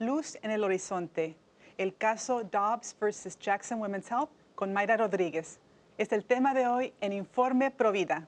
Luz en el Horizonte, el caso Dobbs versus Jackson Women's Health con Mayra Rodríguez. Es el tema de hoy en Informe Provida.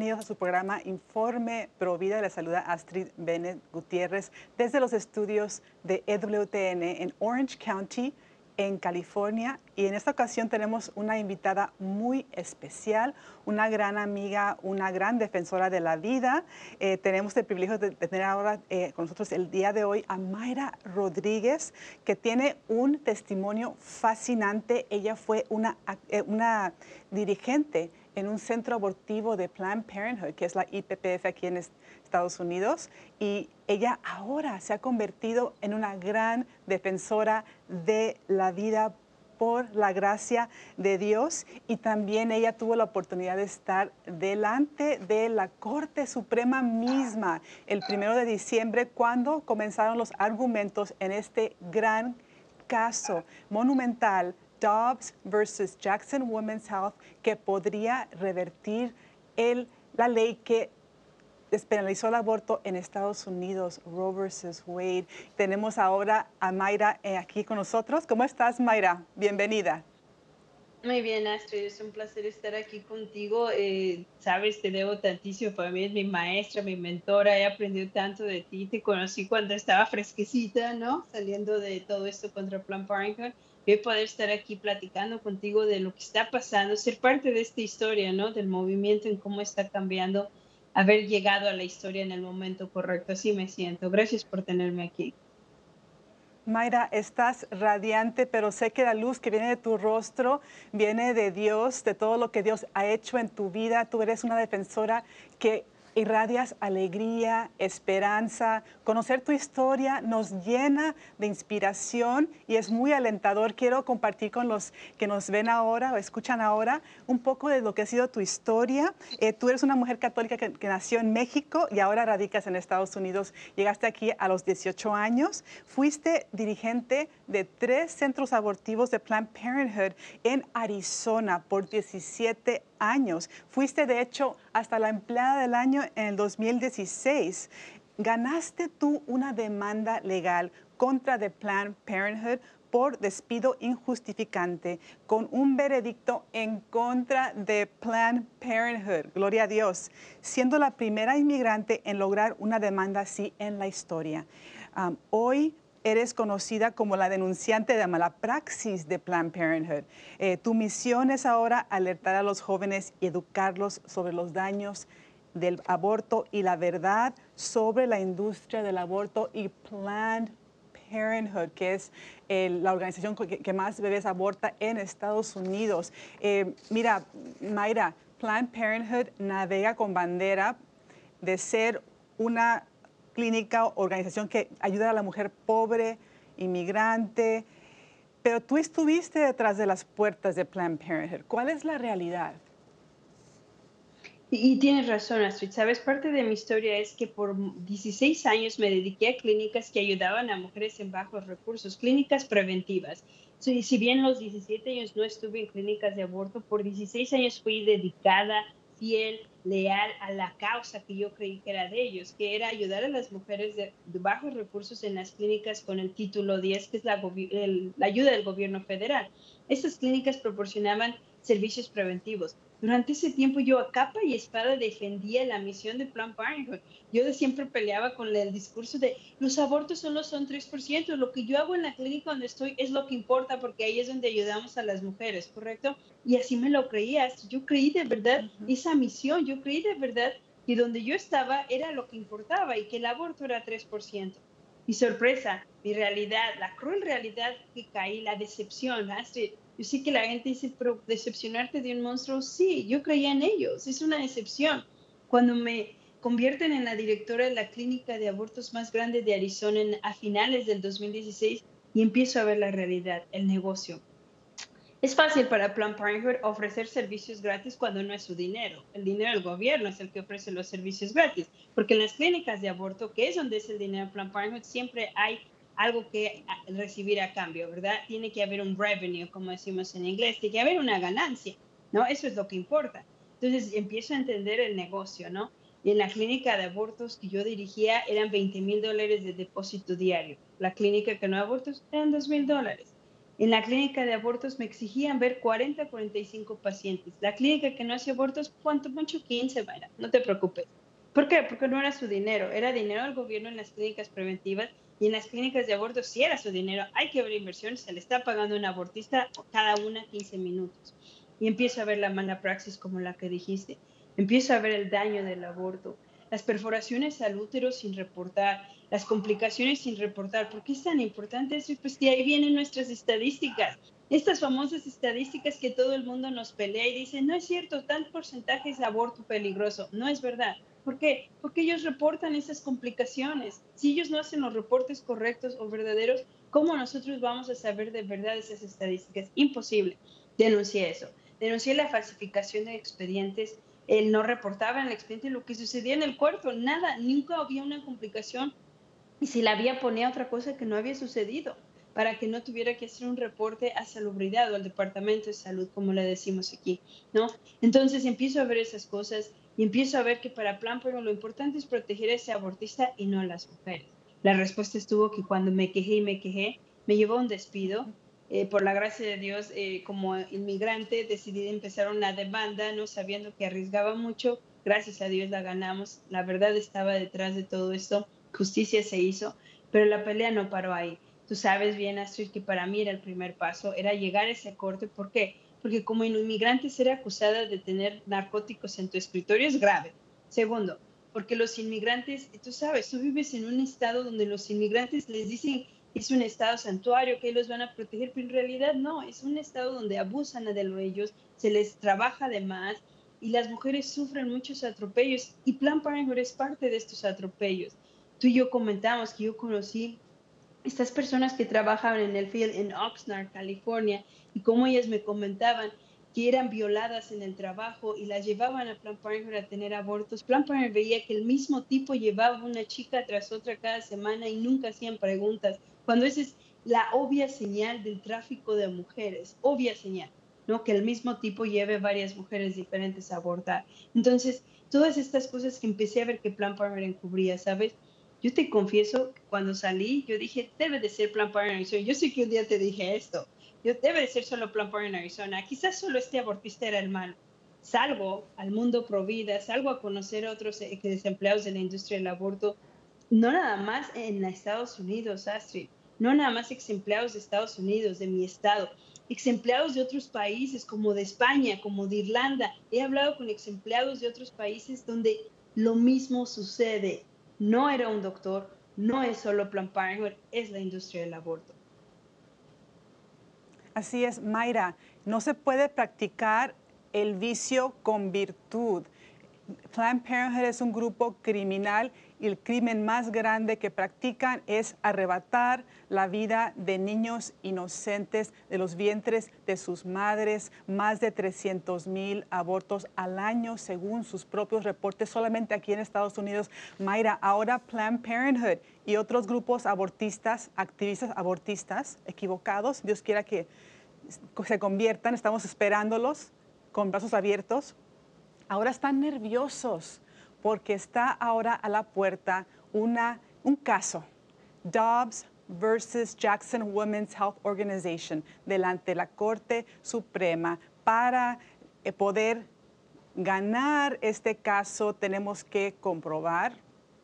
Bienvenidos a su programa Informe Pro Vida. Le saluda Astrid Bennett Gutiérrez desde los estudios de EWTN en Orange County, en California. Y en esta ocasión tenemos una invitada muy especial, una gran amiga, una gran defensora de la vida. Eh, tenemos el privilegio de, tener ahora eh, con nosotros el día de hoy a Mayra Rodríguez, que tiene un testimonio fascinante. Ella fue una, eh, una dirigente en un centro abortivo de Planned Parenthood, que es la IPPF aquí en Estados Unidos, y ella ahora se ha convertido en una gran defensora de la vida por la gracia de Dios y también ella tuvo la oportunidad de estar delante de la Corte Suprema misma el primero de diciembre cuando comenzaron los argumentos en este gran caso monumental Dobbs versus Jackson Women's Health que podría revertir el, la ley que despenalizó el aborto en Estados Unidos, Roe versus Wade. Tenemos ahora a Mayra eh, aquí con nosotros. ¿Cómo estás, Mayra? Bienvenida. Muy bien, Astrid, es un placer estar aquí contigo. Eh, sabes, te debo tantísimo, para mí es mi maestra, mi mentora, he aprendido tanto de ti, te conocí cuando estaba fresquecita, ¿no? Saliendo de todo esto contra Planned Parenthood poder estar aquí platicando contigo de lo que está pasando, ser parte de esta historia, ¿no? Del movimiento en cómo está cambiando, haber llegado a la historia en el momento correcto. Así me siento. Gracias por tenerme aquí. Mayra, estás radiante, pero sé que la luz que viene de tu rostro viene de Dios, de todo lo que Dios ha hecho en tu vida. Tú eres una defensora que irradias alegría, esperanza. Conocer tu historia nos llena de inspiración y es muy alentador. Quiero compartir con los que nos ven ahora o escuchan ahora un poco de lo que ha sido tu historia. Eh, tú eres una mujer católica que, nació en México y ahora radicas en Estados Unidos. Llegaste aquí a los 18 años. Fuiste dirigente de tres centros abortivos de Planned Parenthood en Arizona por 17 años. Fuiste, de hecho, hasta la empleada del año en el 2016. Ganaste tú una demanda legal contra The Planned Parenthood por despido injustificante con un veredicto en contra de Planned Parenthood. Gloria a Dios. Siendo la primera inmigrante en lograr una demanda así en la historia. Hoy eres conocida como la denunciante de mala praxis de Planned Parenthood. Eh, tu misión es ahora alertar a los jóvenes y educarlos sobre los daños del aborto y la verdad sobre la industria del aborto y Planned Parenthood, que es la organización que, más bebés aborta en Estados Unidos. Eh, mira, Mayra, Planned Parenthood navega con bandera de ser una clínica, organización que ayuda a la mujer pobre, inmigrante, pero tú estuviste detrás de las puertas de Planned Parenthood. ¿Cuál es la realidad? Y, tienes razón, Astrid. Sabes, parte de mi historia es que por 16 años me dediqué a clínicas que ayudaban a mujeres en bajos recursos, clínicas preventivas. Si, si bien los 17 años no estuve en clínicas de aborto, por 16 años fui dedicada fiel, leal a la causa que yo creí que era de ellos, que era ayudar a las mujeres de, bajos recursos en las clínicas con el título 10, que es la, la ayuda del gobierno federal. Estas clínicas proporcionaban servicios preventivos. Durante ese tiempo yo a capa y espada defendía la misión de Planned Parenthood. Yo siempre peleaba con el discurso de los abortos solo son 3%, lo que yo hago en la clínica donde estoy es lo que importa porque ahí es donde ayudamos a las mujeres, ¿correcto? Y así me lo creías. Yo creí de verdad esa misión, yo creí de verdad que donde yo estaba era lo que importaba y que el aborto era 3%. mi sorpresa, mi realidad, la cruel realidad que caí, la decepción. Yo sé que la gente dice, pero decepcionarte de un monstruo, sí, yo creía en ellos, es una decepción. Cuando me convierten en la directora de la clínica de abortos más grande de Arizona a finales del 2016 y empiezo a ver la realidad, el negocio. Es fácil para Planned Parenthood ofrecer servicios gratis cuando no es su dinero. El dinero del gobierno es el que ofrece los servicios gratis, porque en las clínicas de aborto, que es donde es el dinero de Planned Parenthood, siempre hay algo que recibir a cambio, ¿verdad? Tiene que haber un revenue, como decimos en inglés, tiene que haber una ganancia, ¿no? Eso es lo que importa. Entonces empiezo a entender el negocio, ¿no? Y en la clínica de abortos que yo dirigía eran 20 mil dólares de depósito diario. La clínica que no abortos eran 2 mil dólares. En la clínica de abortos me exigían ver 40 45 pacientes. La clínica que no hace abortos, ¿cuánto? Mucho 15, vaya, no te preocupes. ¿Por qué? Porque no era su dinero, era dinero del gobierno en las clínicas preventivas y en las clínicas de abortos sí era su dinero. Hay que ver inversión, se le está pagando un abortista cada una 15 minutos. Y empiezo a ver la mala praxis como la que dijiste. Empiezo a ver el daño del aborto, las perforaciones al útero sin reportar, las complicaciones sin reportar. ¿Por qué es tan importante eso? Pues que ahí vienen nuestras estadísticas. Estas famosas estadísticas que todo el mundo nos pelea y dice, no es cierto, tal porcentaje es aborto peligroso. No es verdad. ¿Por qué? Porque ellos reportan esas complicaciones. Si ellos no hacen los reportes correctos o verdaderos, ¿cómo nosotros vamos a saber de verdad esas estadísticas? Imposible. Denuncié eso. Denuncié la falsificación de expedientes él no reportaba en el expediente lo que sucedía en el cuerpo, nada, nunca había una complicación y si la había ponía otra cosa que no había sucedido para que no tuviera que hacer un reporte a salubridad o al departamento de salud, como le decimos aquí, ¿no? Entonces empiezo a ver esas cosas y empiezo a ver que para Plan pero lo importante es proteger a ese abortista y no a las mujeres. La respuesta estuvo que cuando me quejé y me quejé, me llevó a un despido eh, por la gracia de Dios, eh, como inmigrante, decidí empezar una demanda, no sabiendo que arriesgaba mucho. Gracias a Dios la ganamos. La verdad estaba detrás de todo esto. Justicia se hizo, pero la pelea no paró ahí. Tú sabes bien, Astrid, que para mí era el primer paso, era llegar a ese corte. ¿Por qué? Porque como inmigrante ser acusada de tener narcóticos en tu escritorio es grave. Segundo, porque los inmigrantes, tú sabes, tú vives en un estado donde los inmigrantes les dicen es un estado santuario que ellos van a proteger, pero en realidad no, es un estado donde abusan de ellos, se les trabaja de más y las mujeres sufren muchos atropellos y Plan Parenthood es parte de estos atropellos. Tú y yo comentamos que yo conocí estas personas que trabajaban en el field en Oxnard, California, y como ellas me comentaban que eran violadas en el trabajo y las llevaban a Plan Parenthood a tener abortos. Plan Parenthood veía que el mismo tipo llevaba una chica tras otra cada semana y nunca hacían preguntas cuando esa es la obvia señal del tráfico de mujeres, obvia señal, ¿no? Que el mismo tipo lleve varias mujeres diferentes a abortar. Entonces, todas estas cosas que empecé a ver que Plan Parenthood encubría, ¿sabes? Yo te confieso que cuando salí, yo dije, debe de ser Plan Parenthood Arizona. Yo sé que un día te dije esto. Yo, debe de ser solo Plan Parenthood Arizona. Quizás solo este abortista era el malo. Salgo al mundo pro vida, salgo a conocer a otros eh, desempleados de la industria del aborto, no nada más en Estados Unidos, Astrid no nada más ex empleados de Estados Unidos, de mi estado, ex empleados de otros países como de España, como de Irlanda. He hablado con ex empleados de otros países donde lo mismo sucede. No era un doctor, no es solo Plan Parenthood, es la industria del aborto. Así es, Mayra. No se puede practicar el vicio con virtud. Planned Parenthood es un grupo criminal y el crimen más grande que practican es arrebatar la vida de niños inocentes de los vientres de sus madres. Más de 300 mil abortos al año según sus propios reportes solamente aquí en Estados Unidos. Mayra, ahora Planned Parenthood y otros grupos abortistas, activistas abortistas equivocados, Dios quiera que se conviertan, estamos esperándolos con brazos abiertos. Ahora están nerviosos porque está ahora a la puerta un caso, Dobbs versus Jackson Women's Health Organization, delante de la Corte Suprema. Para eh, poder ganar este caso tenemos que comprobar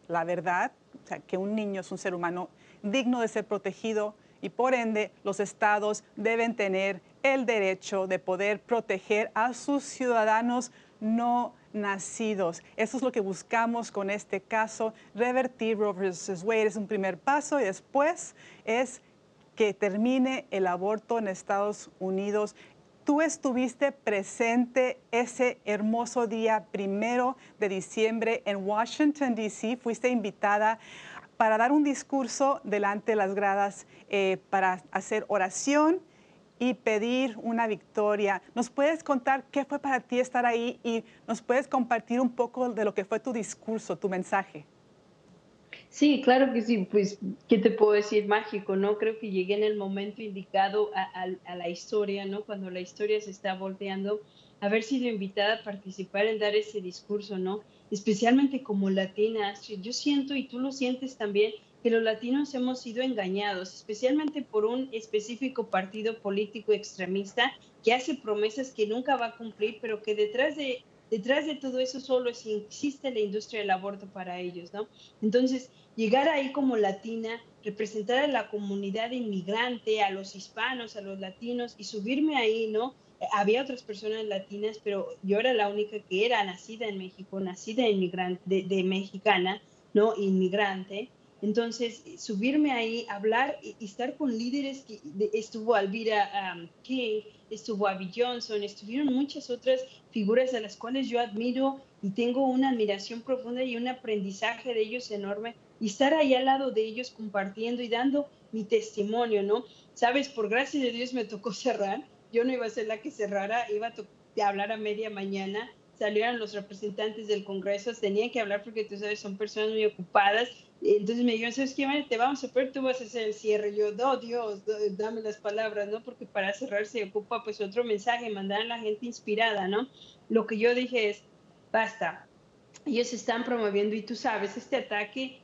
la verdad, o sea, que un niño es un ser humano digno de ser protegido y por ende los estados deben tener el derecho de poder proteger a sus ciudadanos no nacidos. Eso es lo que buscamos con este caso. Revertir Roe vs. Wade es un primer paso y después es que termine el aborto en Estados Unidos. Tú estuviste presente ese hermoso día primero de diciembre en Washington, D.C. Fuiste invitada para dar un discurso delante de las gradas eh, para hacer oración y pedir una victoria. ¿Nos puedes contar qué fue para ti estar ahí y nos puedes compartir un poco de lo que fue tu discurso, tu mensaje? Sí, claro que sí, pues, ¿qué te puedo decir? Mágico, ¿no? Creo que llegué en el momento indicado a, la historia, ¿no? Cuando la historia se está volteando, haber sido invitada a participar en dar ese discurso, ¿no? Especialmente como latina, yo siento, y tú lo sientes también, que los latinos hemos sido engañados, especialmente por un específico partido político extremista que hace promesas que nunca va a cumplir, pero que detrás de, detrás de todo eso solo existe la industria del aborto para ellos, ¿no? Entonces, llegar ahí como latina, representar a la comunidad inmigrante, a los hispanos, a los latinos y subirme ahí, ¿no? Había otras personas latinas, pero yo era la única que era nacida en México, nacida inmigrante, de, de mexicana, ¿no? Inmigrante. Entonces, subirme ahí, hablar y, estar con líderes, que estuvo Alvira um, King, estuvo Abby Johnson, estuvieron muchas otras figuras a las cuales yo admiro y tengo una admiración profunda y un aprendizaje de ellos enorme. Y estar ahí al lado de ellos compartiendo y dando mi testimonio, ¿no? Sabes, por gracia de Dios me tocó cerrar. Yo no iba a ser la que cerrara, iba a hablar a media mañana salieron los representantes del Congreso, tenían que hablar porque tú sabes, son personas muy ocupadas. Entonces me dijeron, ¿sabes qué, Te vamos a ver, tú vas a hacer el cierre. Yo, no, Dios, dame las palabras, ¿no? Porque para cerrar se ocupa pues otro mensaje, mandar a la gente inspirada, ¿no? Lo que yo dije es, basta, ellos están promoviendo y tú sabes, este ataque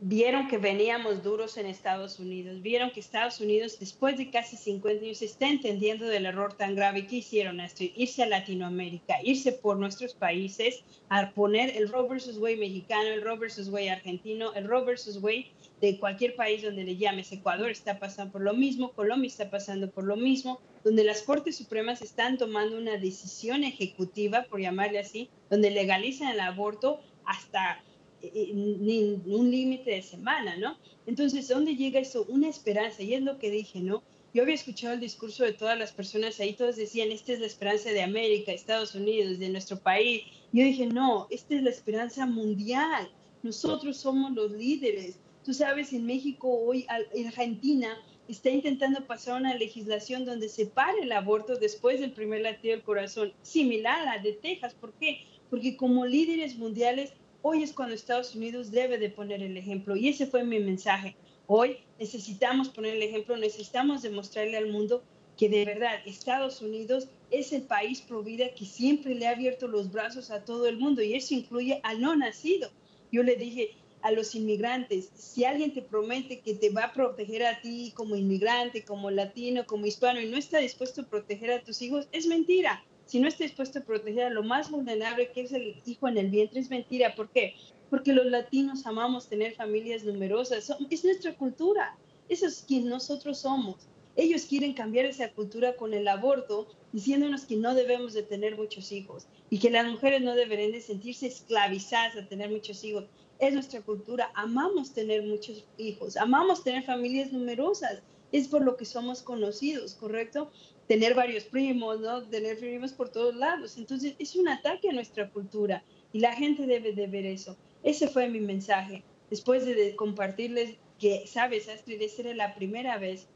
vieron que veníamos duros en Estados Unidos, vieron que Estados Unidos después de casi 50 años está entendiendo del error tan grave que hicieron esto, irse a Latinoamérica, irse por nuestros países a poner el Roe versus Wade mexicano, el Roe versus Wade argentino, el Roe versus Wade de cualquier país donde le llames. Ecuador está pasando por lo mismo, Colombia está pasando por lo mismo, donde las Cortes Supremas están tomando una decisión ejecutiva, por llamarle así, donde legalizan el aborto hasta ni un límite de semana, ¿no? Entonces, ¿dónde llega eso? Una esperanza, y es lo que dije, ¿no? Yo había escuchado el discurso de todas las personas ahí, todos decían, esta es la esperanza de América, Estados Unidos, de nuestro país. Yo dije, no, esta es la esperanza mundial. Nosotros somos los líderes. Tú sabes, en México hoy, en Argentina, está intentando pasar una legislación donde se pare el aborto después del primer latido del corazón, similar a la de Texas. ¿Por qué? Porque como líderes mundiales Hoy es cuando Estados Unidos debe de poner el ejemplo y ese fue mi mensaje. Hoy necesitamos poner el ejemplo, necesitamos demostrarle al mundo que de verdad Estados Unidos es el país pro vida que siempre le ha abierto los brazos a todo el mundo y eso incluye al no nacido. Yo le dije a los inmigrantes, si alguien te promete que te va a proteger a ti como inmigrante, como latino, como hispano y no está dispuesto a proteger a tus hijos, es mentira si no está dispuesto a proteger a lo más vulnerable que es el hijo en el vientre, es mentira. ¿Por qué? Porque los latinos amamos tener familias numerosas. Es nuestra cultura. Eso es quien nosotros somos. Ellos quieren cambiar esa cultura con el aborto, diciéndonos que no debemos de tener muchos hijos y que las mujeres no deberían de sentirse esclavizadas a tener muchos hijos. Es nuestra cultura. Amamos tener muchos hijos. Amamos tener familias numerosas. Es por lo que somos conocidos, ¿correcto? Tener varios primos, ¿no? Tener primos por todos lados. Entonces, es un ataque a nuestra cultura y la gente debe de ver eso. Ese fue mi mensaje. Después de, compartirles que, sabes, Astrid, esa era la primera vez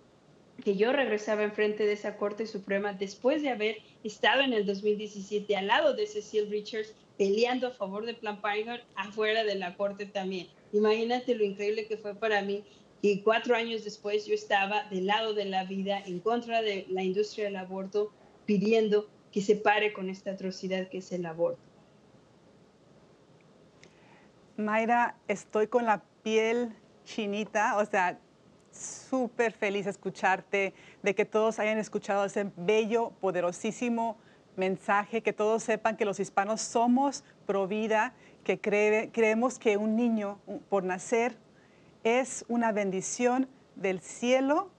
que yo regresaba enfrente de esa Corte Suprema después de haber estado en el 2017 al lado de Cecil Richards peleando a favor de Plan Parenthood afuera de la Corte también. Imagínate lo increíble que fue para mí y cuatro años después yo estaba del lado de la vida, en contra de la industria del aborto, pidiendo que se pare con esta atrocidad que es el aborto. Mayra, estoy con la piel chinita, o sea, súper feliz de escucharte, de que todos hayan escuchado ese bello, poderosísimo mensaje, que todos sepan que los hispanos somos pro vida, que creemos que un niño por nacer es una bendición del cielo,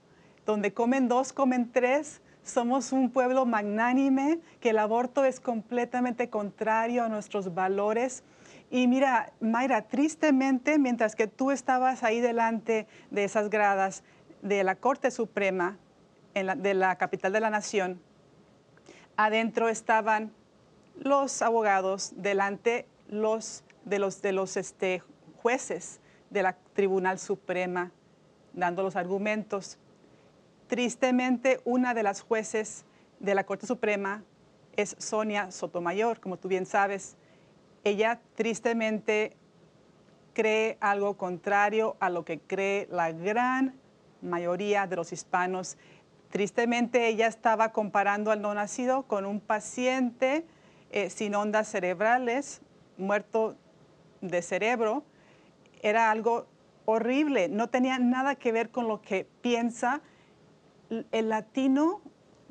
donde comen dos, comen tres, somos un pueblo magnánime, que el aborto es completamente contrario a nuestros valores. Y mira, Mayra, tristemente, mientras que tú estabas ahí delante de esas gradas de la Corte Suprema de la capital de la nación, adentro estaban los abogados, delante los de los, de los este, jueces de la Tribunal Suprema, dando los argumentos. Tristemente, una de las jueces de la Corte Suprema es Sonia Sotomayor, como tú bien sabes. Ella tristemente cree algo contrario a lo que cree la gran mayoría de los hispanos. Tristemente, ella estaba comparando al no nacido con un paciente eh, sin ondas cerebrales, muerto de cerebro. Era algo horrible, no tenía nada que ver con lo que piensa el latino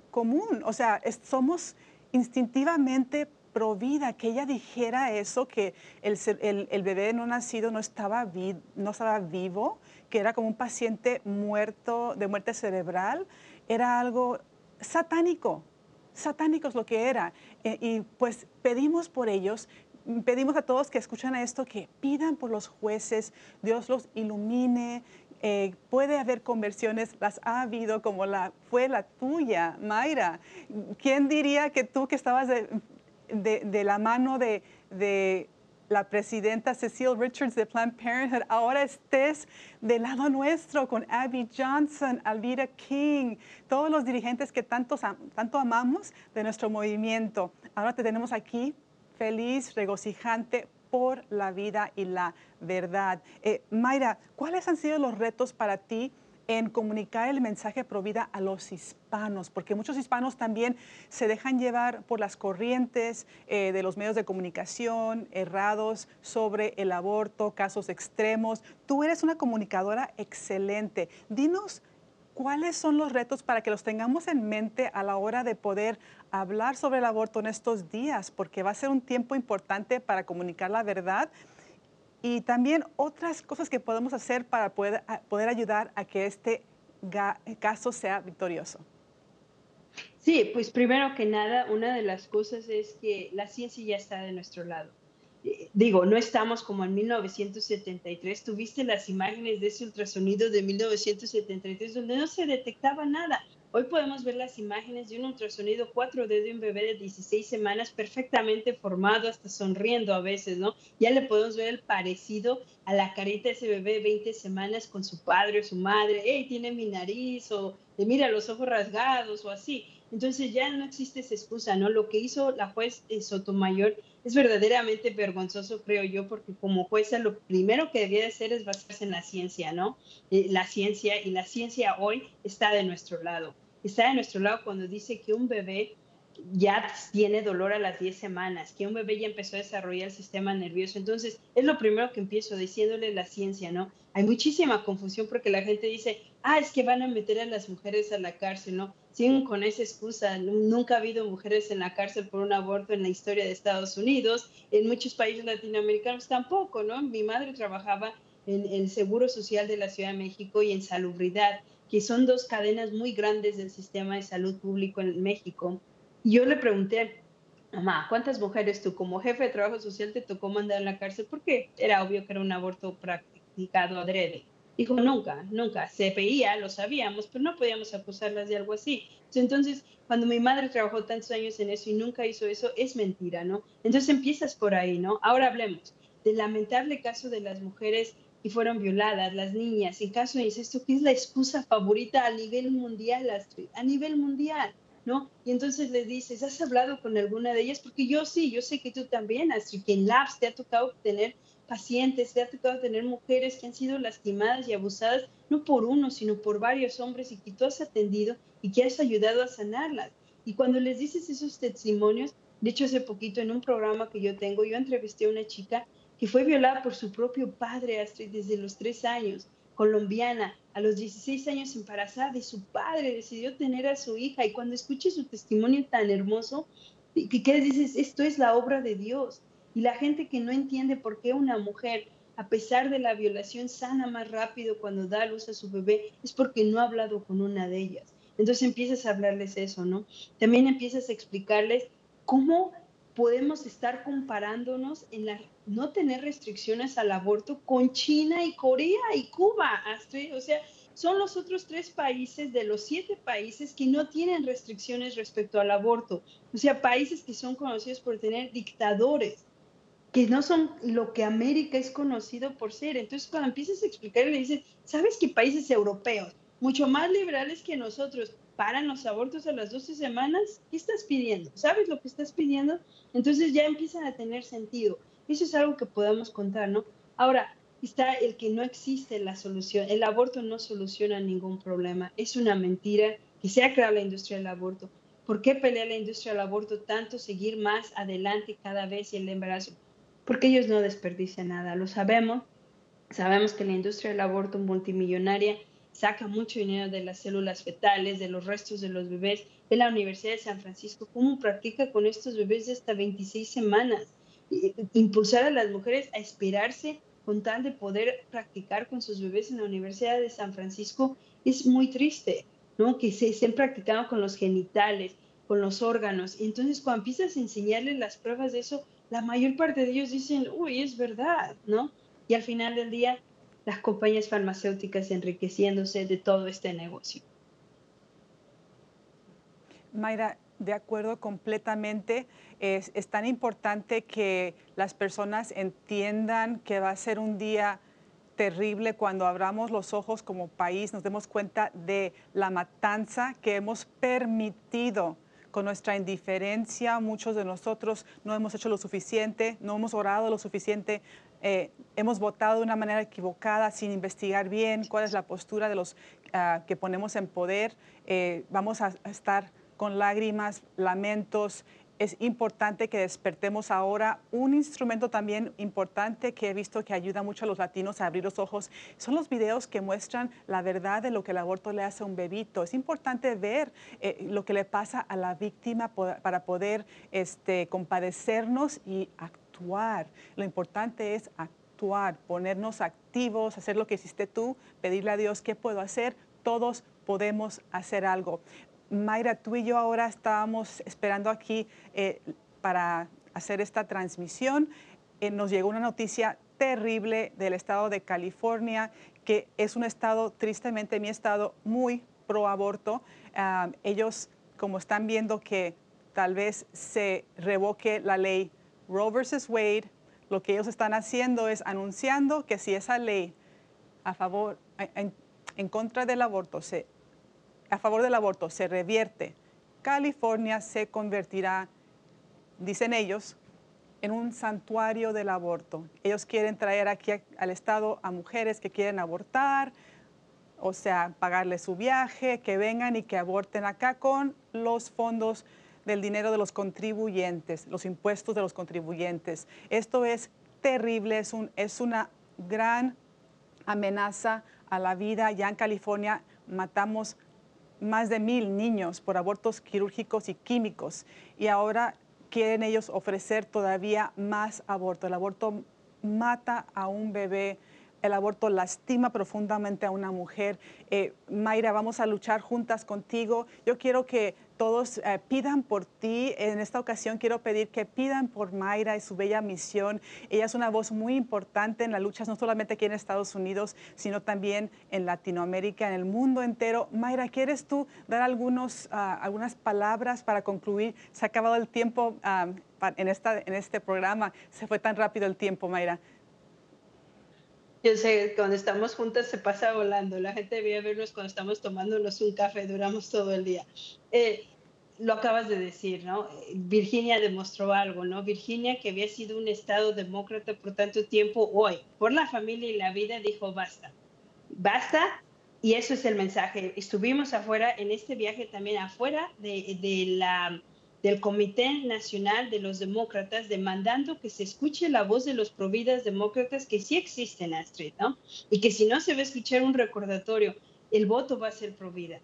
común, o sea, somos instintivamente pro vida, que ella dijera eso, que el, el, bebé no nacido no estaba, no estaba vivo, que era como un paciente muerto de muerte cerebral, era algo satánico, satánico es lo que era. E, y pues pedimos por ellos, pedimos a todos que escuchan esto que pidan por los jueces, Dios los ilumine, eh, puede haber conversiones, las ha habido como la fue la tuya, Mayra. ¿Quién diría que tú que estabas de, la mano de, la presidenta Cecile Richards de Planned Parenthood, ahora estés del lado nuestro con Abby Johnson, Alvira King, todos los dirigentes que tanto, tanto amamos de nuestro movimiento. Ahora te tenemos aquí feliz, regocijante por la vida y la verdad. Eh, Mayra, ¿cuáles han sido los retos para ti en comunicar el mensaje pro vida a los hispanos? Porque muchos hispanos también se dejan llevar por las corrientes eh, de los medios de comunicación errados sobre el aborto, casos extremos. Tú eres una comunicadora excelente. Dinos ¿cuáles son los retos para que los tengamos en mente a la hora de poder hablar sobre el aborto en estos días? Porque va a ser un tiempo importante para comunicar la verdad y también otras cosas que podemos hacer para poder, ayudar a que este caso sea victorioso. Sí, pues primero que nada, una de las cosas es que la ciencia ya está de nuestro lado digo, no estamos como en 1973. Tuviste las imágenes de ese ultrasonido de 1973 donde no se detectaba nada. Hoy podemos ver las imágenes de un ultrasonido 4D de un bebé de 16 semanas perfectamente formado, hasta sonriendo a veces, ¿no? Ya le podemos ver el parecido a la carita de ese bebé de 20 semanas con su padre o su madre. ¡Ey, tiene mi nariz! O mira los ojos rasgados o así. Entonces ya no existe esa excusa, ¿no? Lo que hizo la juez eh, Sotomayor es verdaderamente vergonzoso, creo yo, porque como jueza lo primero que debía de hacer es basarse en la ciencia, ¿no? Eh, la ciencia, y la ciencia hoy está de nuestro lado. Está de nuestro lado cuando dice que un bebé ya tiene dolor a las 10 semanas, que un bebé ya empezó a desarrollar el sistema nervioso. Entonces, es lo primero que empiezo diciéndole la ciencia, ¿no? Hay muchísima confusión porque la gente dice, ah, es que van a meter a las mujeres a la cárcel, ¿no? Siguen con esa excusa. Nunca ha habido mujeres en la cárcel por un aborto en la historia de Estados Unidos. En muchos países latinoamericanos tampoco, ¿no? Mi madre trabajaba en el Seguro Social de la Ciudad de México y en Salubridad, que son dos cadenas muy grandes del sistema de salud público en México yo le pregunté, mamá, ¿cuántas mujeres tú como jefe de trabajo social te tocó mandar a la cárcel? Porque era obvio que era un aborto practicado adrede. Dijo, nunca, nunca. Se veía, lo sabíamos, pero no podíamos acusarlas de algo así. Entonces, cuando mi madre trabajó tantos años en eso y nunca hizo eso, es mentira, ¿no? Entonces empiezas por ahí, ¿no? Ahora hablemos del lamentable caso de las mujeres que fueron violadas, las niñas, en caso de incesto, que es la excusa favorita a nivel mundial, a nivel mundial. ¿no? Y entonces le dices, ¿has hablado con alguna de ellas? Porque yo sí, yo sé que tú también, así que en Labs te ha tocado tener pacientes, te ha tocado tener mujeres que han sido lastimadas y abusadas, no por uno, sino por varios hombres y que tú has atendido y que has ayudado a sanarlas. Y cuando les dices esos testimonios, de hecho hace poquito en un programa que yo tengo, yo entrevisté a una chica que fue violada por su propio padre desde los tres años colombiana, a los 16 años embarazada de su padre, decidió tener a su hija y cuando escuché su testimonio tan hermoso, que dices, esto es la obra de Dios. Y la gente que no entiende por qué una mujer, a pesar de la violación, sana más rápido cuando da luz a su bebé, es porque no ha hablado con una de ellas. Entonces empiezas a hablarles eso, ¿no? También empiezas a explicarles cómo podemos estar comparándonos en la, no tener restricciones al aborto con China y Corea y Cuba, Astrid. O sea, son los otros tres países de los siete países que no tienen restricciones respecto al aborto. O sea, países que son conocidos por tener dictadores, que no son lo que América es conocido por ser. Entonces, cuando empiezas a explicar, le dices, ¿sabes qué países europeos, mucho más liberales que nosotros, paran los abortos a las 12 semanas, ¿qué estás pidiendo? ¿Sabes lo que estás pidiendo? Entonces ya empiezan a tener sentido. Eso es algo que podemos contar, ¿no? Ahora, está el que no existe la solución. El aborto no soluciona ningún problema. Es una mentira que se ha creado la industria del aborto. ¿Por qué pelea la industria del aborto tanto seguir más adelante cada vez el embarazo? Porque ellos no desperdician nada, lo sabemos. Sabemos que la industria del aborto multimillonaria saca mucho dinero de las células fetales, de los restos de los bebés, de la Universidad de San Francisco, cómo practica con estos bebés de hasta 26 semanas. Impulsar a las mujeres a esperarse con tal de poder practicar con sus bebés en la Universidad de San Francisco es muy triste, ¿no? Que se estén practicando con los genitales, con los órganos. Entonces cuando empiezas a enseñarles las pruebas de eso, la mayor parte de ellos dicen, uy, es verdad, ¿no? Y al final del día las compañías farmacéuticas enriqueciéndose de todo este negocio. Mayra, de acuerdo completamente. Es, es, tan importante que las personas entiendan que va a ser un día terrible cuando abramos los ojos como país, nos demos cuenta de la matanza que hemos permitido con nuestra indiferencia. Muchos de nosotros no hemos hecho lo suficiente, no hemos orado lo suficiente, eh, hemos votado de una manera equivocada sin investigar bien cuál es la postura de los uh, que ponemos en poder. Eh, vamos a, estar con lágrimas, lamentos. Es importante que despertemos ahora. Un instrumento también importante que he visto que ayuda mucho a los latinos a abrir los ojos son los videos que muestran la verdad de lo que el aborto le hace a un bebito. Es importante ver eh, lo que le pasa a la víctima para poder este, compadecernos y actuar lo importante es actuar, ponernos activos, hacer lo que hiciste tú, pedirle a Dios qué puedo hacer. Todos podemos hacer algo. Mayra, tú y yo ahora estábamos esperando aquí eh, para hacer esta transmisión. Eh, nos llegó una noticia terrible del estado de California, que es un estado, tristemente mi estado, muy pro aborto. Ah, ellos, como están viendo que tal vez se revoque la ley Roe versus Wade, lo que ellos están haciendo es anunciando que si esa ley a favor, en, contra del aborto, se, a favor del aborto se revierte, California se convertirá, dicen ellos, en un santuario del aborto. Ellos quieren traer aquí al Estado a mujeres que quieren abortar, o sea, pagarles su viaje, que vengan y que aborten acá con los fondos del dinero de los contribuyentes, los impuestos de los contribuyentes. Esto es terrible, es, es una gran amenaza a la vida. Ya en California matamos más de mil niños por abortos quirúrgicos y químicos y ahora quieren ellos ofrecer todavía más aborto. El aborto mata a un bebé el aborto lastima profundamente a una mujer. Eh, Mayra, vamos a luchar juntas contigo. Yo quiero que todos eh, pidan por ti. En esta ocasión quiero pedir que pidan por Mayra y su bella misión. Ella es una voz muy importante en las luchas, no solamente aquí en Estados Unidos, sino también en Latinoamérica, en el mundo entero. Mayra, ¿quieres tú dar algunos, ah, algunas palabras para concluir? Se ha acabado el tiempo ah, en, esta, en este programa. Se fue tan rápido el tiempo, Mayra. Yo sé, cuando estamos juntas se pasa volando. La gente debería vernos cuando estamos tomándonos un café, duramos todo el día. Eh, lo acabas de decir, ¿no? Virginia demostró algo, ¿no? Virginia, que había sido un estado demócrata por tanto tiempo, hoy, por la familia y la vida, dijo basta. Basta, y eso es el mensaje. Estuvimos afuera, en este viaje también afuera de, de la del Comité Nacional de los Demócratas demandando que se escuche la voz de los providas demócratas que sí existen, Astrid, ¿no? Y que si no se va a escuchar un recordatorio, el voto va a ser provida.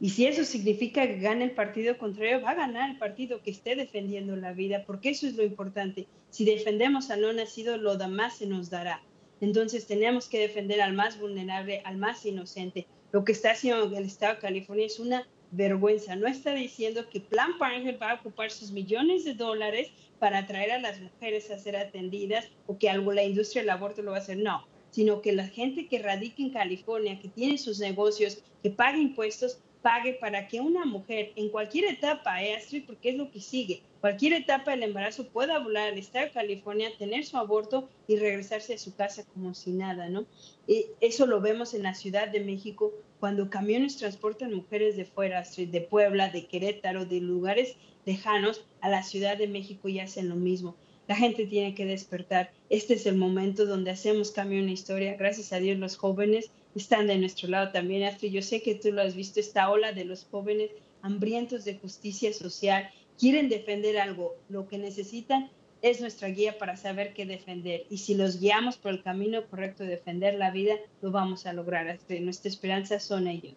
Y si eso significa que gane el partido contrario, va a ganar el partido que esté defendiendo la vida, porque eso es lo importante. Si defendemos al no nacido, lo demás se nos dará. Entonces tenemos que defender al más vulnerable, al más inocente. Lo que está haciendo el Estado de California es una vergüenza. No está diciendo que Plan Parenthood va a ocupar sus millones de dólares para atraer a las mujeres a ser atendidas o que algo la industria del aborto lo va a hacer. No, sino que la gente que radica en California, que tiene sus negocios, que paga impuestos, pague para que una mujer en cualquier etapa, eh, Astrid, porque es lo que sigue, cualquier etapa del embarazo pueda volar al estado de California, tener su aborto y regresarse a su casa como si nada, ¿no? Y eso lo vemos en la Ciudad de México cuando camiones transportan mujeres de fuera, de Puebla, de Querétaro, de lugares lejanos a la Ciudad de México y hacen lo mismo. La gente tiene que despertar. Este es el momento donde hacemos cambio en la historia. Gracias a Dios los jóvenes están de nuestro lado también, Astrid. Yo sé que tú lo has visto, esta ola de los jóvenes hambrientos de justicia social, quieren defender algo. Lo que necesitan es nuestra guía para saber qué defender. Y si los guiamos por el camino correcto de defender la vida, lo vamos a lograr. Astrid. Nuestra esperanza son ellos.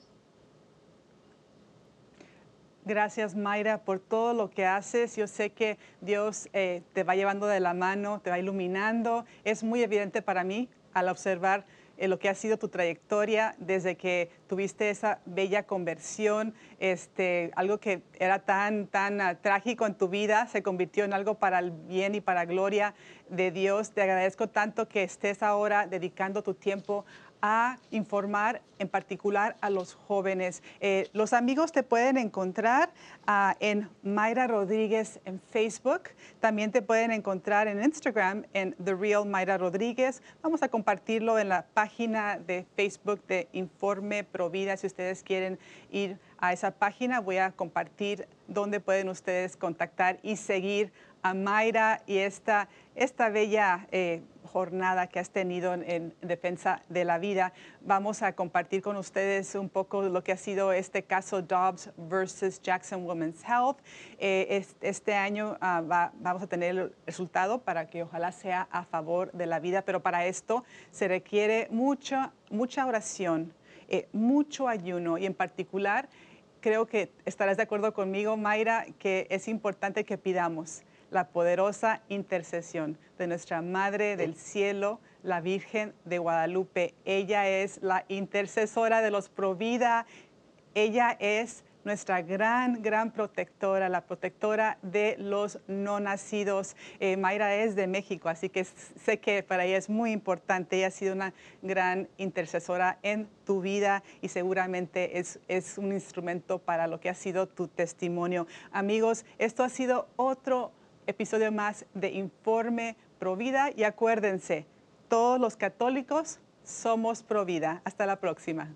Gracias, Mayra, por todo lo que haces. Yo sé que Dios eh, te va llevando de la mano, te va iluminando. Es muy evidente para mí al observar eh, lo que ha sido tu trayectoria desde que tuviste esa bella conversión, este, algo que era tan, tan uh, trágico en tu vida, se convirtió en algo para el bien y para gloria de Dios. Te agradezco tanto que estés ahora dedicando tu tiempo a informar en particular a los jóvenes. Eh, los amigos te pueden encontrar ah, en Mayra Rodríguez en Facebook. También te pueden encontrar en Instagram en The Real Mayra Rodríguez. Vamos a compartirlo en la página de Facebook de Informe Provida. Si ustedes quieren ir a esa página, voy a compartir dónde pueden ustedes contactar y seguir a Mayra y esta, esta bella... Eh, jornada que has tenido en, defensa de la vida. Vamos a compartir con ustedes un poco lo que ha sido este caso Dobbs versus Jackson Women's Health. Eh, este año ah, vamos a tener el resultado para que ojalá sea a favor de la vida, pero para esto se requiere mucha, mucha oración, eh, mucho ayuno y en particular creo que estarás de acuerdo conmigo, Mayra, que es importante que pidamos la poderosa intercesión de nuestra Madre del Cielo, la Virgen de Guadalupe. Ella es la intercesora de los Provida. Ella es nuestra gran, gran protectora, la protectora de los no nacidos. Eh, Mayra es de México, así que sé que para ella es muy importante. Ella ha sido una gran intercesora en tu vida y seguramente es, es un instrumento para lo que ha sido tu testimonio. Amigos, esto ha sido otro episodio más de Informe Provida y acuérdense, todos los católicos somos Provida. Hasta la próxima.